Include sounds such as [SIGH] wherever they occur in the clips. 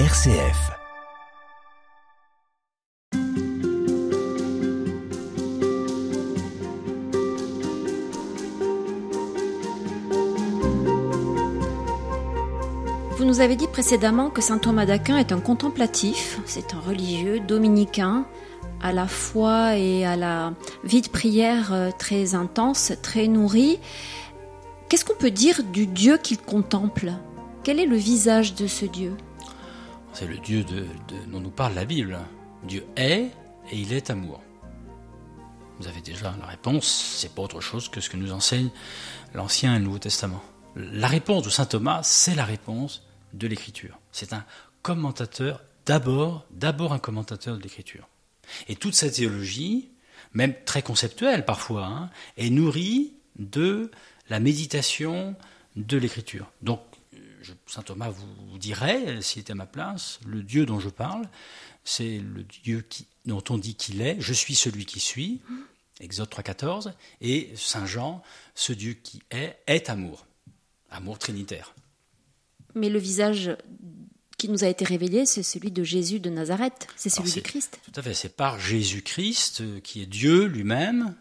RCF. Vous nous avez dit précédemment que saint Thomas d'Aquin est un contemplatif, c'est un religieux dominicain à la foi et à la vie de prière euh, très intense, très nourrie. Qu'est-ce qu'on peut dire du Dieu qu'il contemple? Quel est le visage de ce Dieu? C'est le Dieu de, dont nous parle la Bible. Dieu est et il est amour. Vous avez déjà la réponse, c'est pas autre chose que ce que nous enseigne l'Ancien et le Nouveau Testament. La réponse de saint Thomas, c'est la réponse de l'Écriture. C'est un commentateur, d'abord, d'abord un commentateur de l'Écriture. Et toute sa théologie, même très conceptuelle parfois, hein, est nourrie de la méditation de l'Écriture. Donc, je- saint Thomas vous dirait, s'il était à ma place, le Dieu dont je parle, c'est le Dieu qui, dont on dit qu'il est, je suis celui qui suis, Exode 3.14, et Saint Jean, ce Dieu qui est, est amour, amour trinitaire. Mais le visage qui nous a été révélé, c'est celui de Jésus de Nazareth, c'est celui du Christ. Tout à fait, c'est par Jésus-Christ, euh, qui est Dieu lui-même,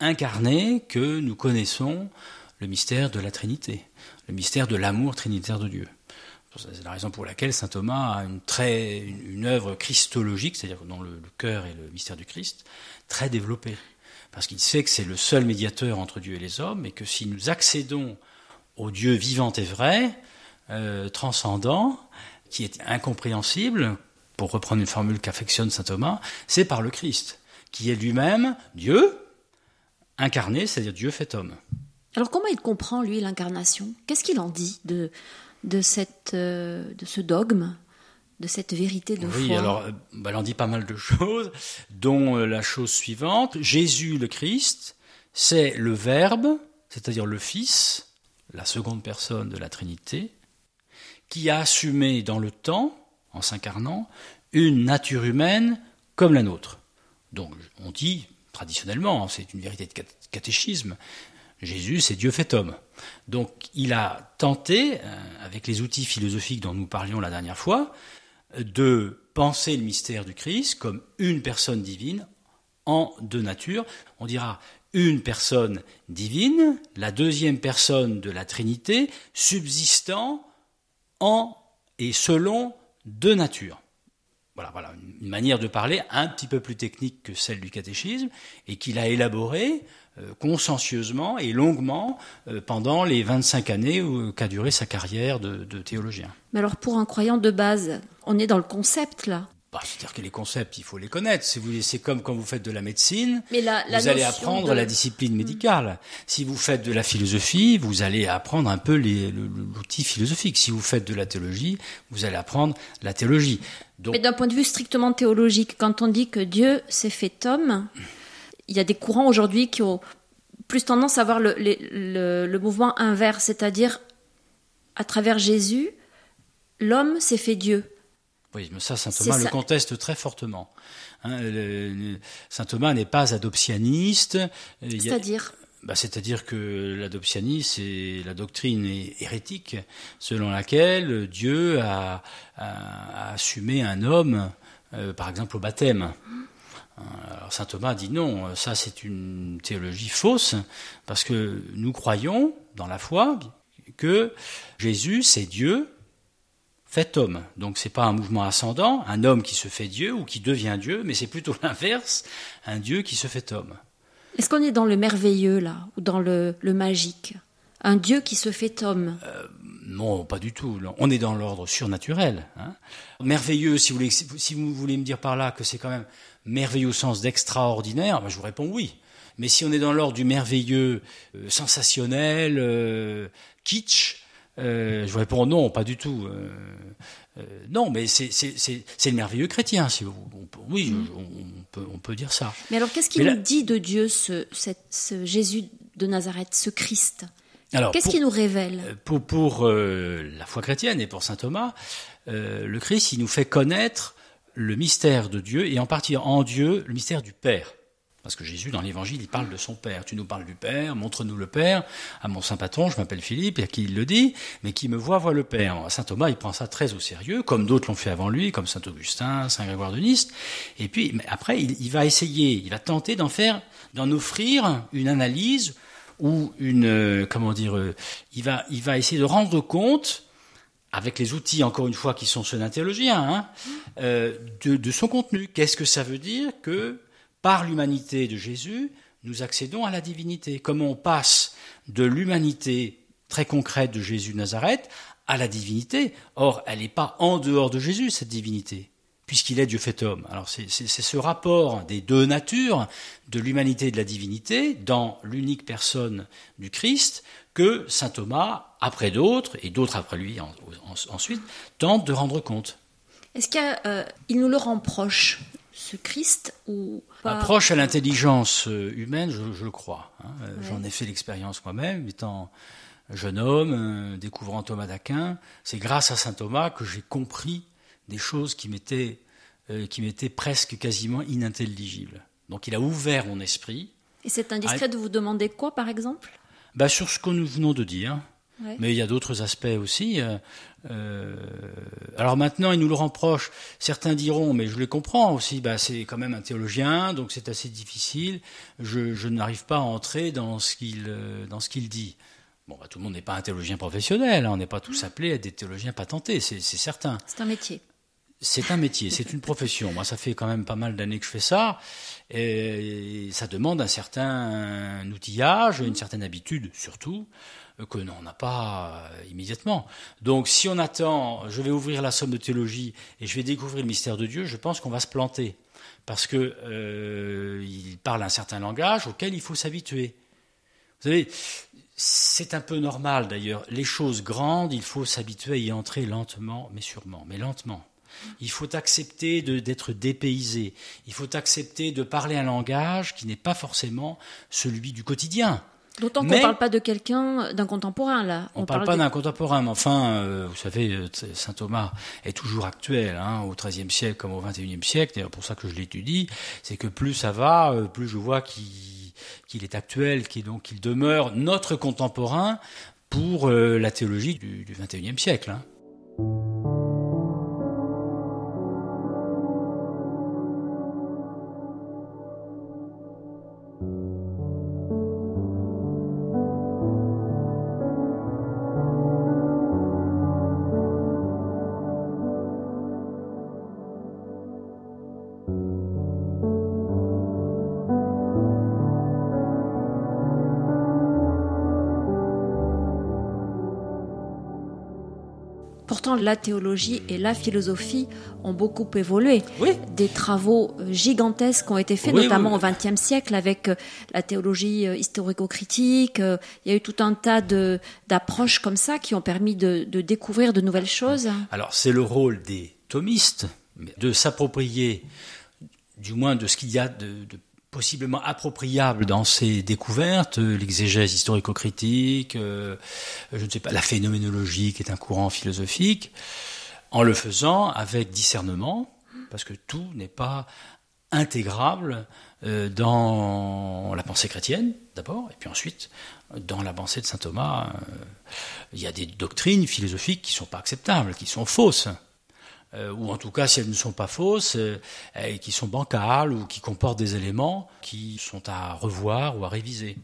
incarné, que nous connaissons le mystère de la Trinité, le mystère de l'amour trinitaire de Dieu. C'est la raison pour laquelle saint Thomas a une, très, œuvre christologique, c'est-à-dire dans le, le cœur et le mystère du Christ, très développée. Parce qu'il sait que c'est le seul médiateur entre Dieu et les hommes, et que si nous accédons au Dieu vivant et vrai, euh, transcendant, qui est incompréhensible, pour reprendre une formule qu'affectionne saint Thomas, c'est par le Christ, qui est lui-même Dieu, incarné, c'est-à-dire Dieu fait homme. Alors comment il comprend, lui, l'incarnation? Qu'est-ce qu'il en dit de, de, cette, euh, de ce dogme, de cette vérité de Oui, foi? alors, euh, bah, elle en dit pas mal de [LAUGHS] choses, dont euh, la chose suivante, Jésus le Christ, c'est le Verbe, c'est-à-dire le Fils, la seconde personne de la Trinité, qui a assumé dans le temps, en s'incarnant, une nature humaine comme la nôtre. Donc, on dit, traditionnellement, hein, c'est une vérité de cat- catéchisme, Jésus, c'est Dieu fait homme. Donc, il a tenté, euh, avec les outils philosophiques dont nous parlions la dernière fois, de penser le mystère du Christ comme une personne divine en deux natures. On dira une personne divine, la deuxième personne de la Trinité, subsistant en et selon deux natures. Voilà, voilà, une manière de parler un petit peu plus technique que celle du catéchisme et qu'il a élaborée euh, consciencieusement et longuement euh, pendant les 25 années qu'a duré sa carrière de, de théologien. Mais alors pour un croyant de base, on est dans le concept là. Bah, C'est-à-dire que les concepts, il faut les connaître. Si vous, c'est comme quand vous faites de la médecine, Mais la, la vous allez apprendre de- la discipline médicale. Si vous faites de la philosophie, vous allez apprendre un peu l'outil philosophique. Si vous faites de la théologie, vous allez apprendre la théologie. Donc, Mais d'un point de vue strictement théologique, quand on dit que Dieu s'est fait homme, il y a des courants aujourd'hui qui ont plus tendance à le, le- le mouvement inverse, c'est-à-dire à travers Jésus, l'homme s'est fait Dieu. Oui, mais ça, saint Thomas le ça. conteste très fortement. Hein, le- saint Thomas n'est pas adoptianiste. C'est-à-dire Bah, C'est-à-dire que l'adoptianie, c'est la doctrine hé- hérétique selon laquelle Dieu a, a- a assumé un homme, euh, par exemple au baptême. Euh, Alors saint Thomas dit non, ça c'est une théologie fausse, parce que nous croyons dans la foi que Jésus c'est Dieu fait homme. Donc c'est pas un mouvement ascendant, un homme qui se fait Dieu ou qui devient Dieu, mais c'est plutôt [LAUGHS] l'inverse, un Dieu qui se fait homme. Est-ce qu'on est dans le merveilleux là, ou dans le, le magique? Un Dieu qui se fait homme? Non, pas du tout. On est dans l'ordre surnaturel. hein. Merveilleux, si vous, voulez, si vous voulez me dire par là que c'est quand même merveilleux au sens d'extraordinaire, ben, je vous réponds oui. Mais si on est dans l'ordre du merveilleux, euh, sensationnel, euh, kitsch, euh, je vous réponds non, pas du tout. Euh, euh, non, mais c'est c'est- c'est- c'est le merveilleux chrétien, si vous. on peut- oui, je- on, on peut, on peut dire ça. Mais alors qu'est-ce qu'il nous dit de Dieu, ce, Jésus de Nazareth, ce Christ? Alors, Qu'est-ce qu'il nous révèle? Pour, pour la foi chrétienne et pour saint Thomas, le Christ, il nous fait connaître le mystère de Dieu et en partie en Dieu le mystère du Père. Parce que Jésus, dans l'évangile, il parle de son Père. Tu nous parles du Père, montre-nous le Père. À mon saint patron, je m'appelle Philippe, et à qui il le dit, mais qui me voit, voit le Père. Saint Thomas, il prend ça très au sérieux, comme d'autres l'ont fait avant lui, comme Saint Augustin, Saint Grégoire de Nice. Et puis, après, il, il va essayer, il va tenter d'en faire, d'en offrir une analyse ou une, euh, comment dire, euh, il va, il va essayer de rendre compte avec les outils, encore une fois, qui sont ceux d'un théologien, hein, euh, de, de, son contenu. Qu'est-ce que ça veut dire que, par l'humanité de Jésus, nous accédons à la divinité Comment on passe de l'humanité très concrète de Jésus de Nazareth à la divinité Or, elle n'est pas en dehors de Jésus, cette divinité puisqu'il est Dieu fait homme. Alors c'est ce rapport des deux natures, de l'humanité et de la divinité, dans l'unique personne du Christ, que saint Thomas, après d'autres, et d'autres après lui ensuite, tente de rendre compte. Est-ce qu'il euh, nous le rend proche, ce Christ ou pas Proche à l'intelligence euh, humaine, je, le crois. Hein. Euh, j'en ai fait l'expérience moi-même, étant jeune homme, découvrant Thomas d'Aquin. C'est grâce à saint Thomas que j'ai compris des choses qui m'étaient euh, qui m'étaient presque quasiment inintelligibles. Donc il a ouvert mon esprit. Et c'est indiscret de vous demander quoi, par exemple? Bah, Sur ce que nous venons de dire. Mais il y a d'autres aspects aussi. Euh, euh, alors maintenant, il nous le reproche. Certains diront, mais je les comprends aussi, bah, c'est quand même un théologien, donc c'est assez difficile. Je, je n'arrive pas à entrer dans ce qu'il dans ce qu'il dit. Bon, bah, tout le monde n'est pas un théologien professionnel, hein, on n'est pas tous appelés à être des théologiens patentés, c'est certain. C'est un métier c'est un métier, c'est une profession. Moi, ça fait quand même pas mal d'années que je fais ça, et ça demande un certain outillage, une certaine habitude, surtout, que l'on n'a pas immédiatement. Donc, si on attend, je vais ouvrir la somme de théologie et je vais découvrir le mystère de Dieu, je pense qu'on va se planter, parce que euh, il parle un certain langage auquel il faut s'habituer. Vous savez, c'est un peu normal d'ailleurs. Les choses grandes, il faut s'habituer à y entrer lentement, mais sûrement, mais lentement. Il faut accepter d'être dépaysé. Il faut accepter de parler un langage qui n'est pas forcément celui du quotidien. D'autant qu'on ne parle pas de quelqu'un, d'un contemporain là. On ne parle, pas d'un contemporain, mais enfin, euh, vous savez, euh, saint Thomas est toujours actuel, hein, au XIIIe siècle comme au XXIe siècle. C'est pour ça que je l'étudie. C'est que plus ça va, euh, plus je vois qu'il est actuel, qu'il donc il demeure notre contemporain pour la théologie du XXIe siècle. Hein. La théologie et la philosophie ont beaucoup évolué. Des travaux euh, gigantesques ont été faits, notamment au XXe siècle, avec euh, la théologie euh, historico-critique. Il y a eu tout un tas d'approches comme ça qui ont permis de, découvrir de nouvelles choses. Alors, c'est le rôle des thomistes de s'approprier du moins de ce qu'il y a de, de possiblement appropriable dans ces découvertes, euh, l'exégèse historico-critique, euh, je ne sais pas, la phénoménologie qui est un courant philosophique, en le faisant avec discernement, parce que tout n'est pas intégrable euh, dans la pensée chrétienne d'abord, et puis ensuite dans la pensée de saint Thomas, il y a des doctrines philosophiques qui ne sont pas acceptables, qui sont fausses. Euh, ou en tout cas si elles ne sont pas fausses, euh, et qui sont bancales ou qui comportent des éléments qui sont à revoir ou à réviser.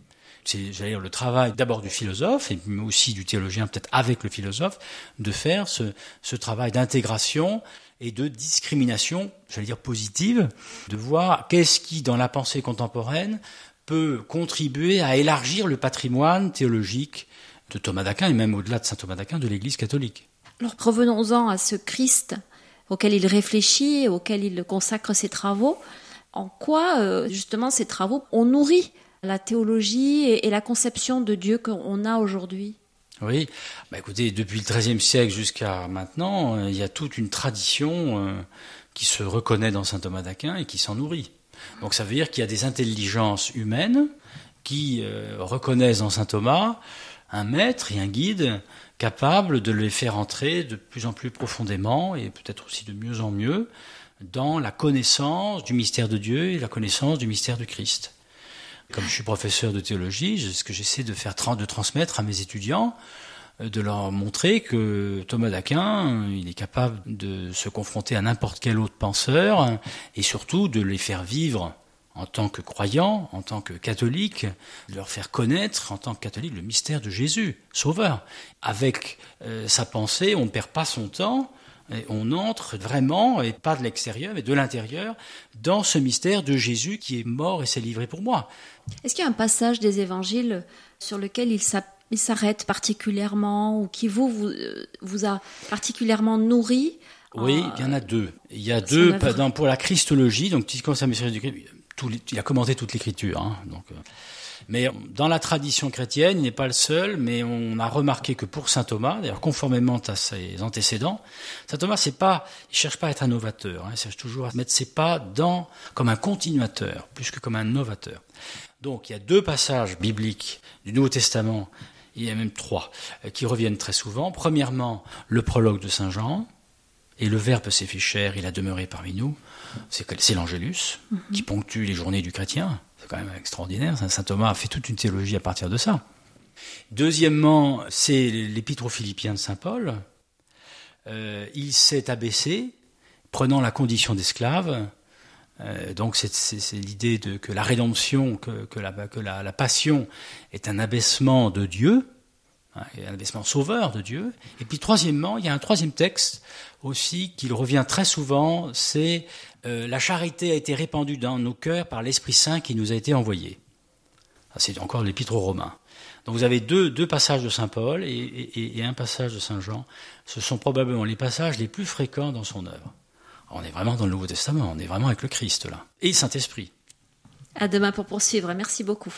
C'est, j'allais dire, le travail d'abord du philosophe, et aussi du théologien, peut-être avec le philosophe, de faire ce, ce travail d'intégration et de discrimination, j'allais dire positive, de voir qu'est-ce qui, dans la pensée contemporaine, peut contribuer à élargir le patrimoine théologique de Thomas d'Aquin, et même au-delà de saint Thomas d'Aquin, de l'Église catholique. Alors revenons-en à ce Christ auquel il réfléchit, auquel il consacre ses travaux, en quoi euh, justement ces travaux ont nourri la théologie et, la conception de Dieu qu'on a aujourd'hui? Oui, bah écoutez, depuis le XIIIe siècle jusqu'à maintenant, euh, il y a toute une tradition euh, qui se reconnaît dans saint Thomas d'Aquin et qui s'en nourrit. Donc ça veut dire qu'il y a des intelligences humaines qui reconnaissent dans saint Thomas un maître et un guide capable de les faire entrer de plus en plus profondément et peut-être aussi de mieux en mieux dans la connaissance du mystère de Dieu et la connaissance du mystère du Christ. Comme je suis professeur de théologie, ce que j'essaie de faire de transmettre à mes étudiants, euh, de leur montrer que Thomas d'Aquin, il est capable de se confronter à n'importe quel autre penseur et surtout de les faire vivre en tant que croyants, en tant que catholiques, de leur faire connaître en tant que catholiques le mystère de Jésus, Sauveur. Avec euh, sa pensée, on ne perd pas son temps, et on entre vraiment, et pas de l'extérieur, mais de l'intérieur, dans ce mystère de Jésus qui est mort et s'est livré pour moi. Est-ce qu'il y a un passage des évangiles sur lequel il s'arrête particulièrement ou qui vous, vous, euh, vous a particulièrement nourri? Oui, il y en a deux. Il y a deux pour la Christologie, donc qui concerne du il a commenté toute l'écriture. Hein, donc, euh. mais dans la tradition chrétienne, il n'est pas le seul, mais on a remarqué que pour saint Thomas, d'ailleurs conformément à ses antécédents, saint Thomas, c'est pas, cherche pas à être un novateur, hein, il cherche toujours à mettre ses pas dans comme un continuateur, plus que comme un novateur. Donc il y a deux passages bibliques du Nouveau Testament, il y a même trois, euh, qui reviennent très souvent. Premièrement, le prologue de saint Jean, et le Verbe s'est fait chair, il a demeuré parmi nous c'est l'Angélus qui mhm. ponctue les journées du chrétien. C'est quand même extraordinaire. Saint Thomas a fait toute une théologie à partir de ça. Deuxièmement, c'est l'épître aux Philippiens de Saint Paul. Euh, il s'est abaissé, prenant la condition d'esclave. Euh, donc c'est l'idée que la rédemption, que, la, passion est un abaissement de Dieu, hein, un abaissement sauveur de Dieu. Et puis troisièmement, il y a un troisième texte aussi qu'il revient très souvent, c'est euh, la charité a été répandue dans nos cœurs par l'Esprit Saint qui nous a été envoyé. C'est encore l'épître aux Romains. Donc vous avez deux, passages de Saint Paul et, un passage de Saint Jean. Ce sont probablement les passages les plus fréquents dans son œuvre. On est vraiment dans le Nouveau Testament, on est vraiment avec le Christ là. Et Saint-Esprit. À demain pour poursuivre. Merci beaucoup.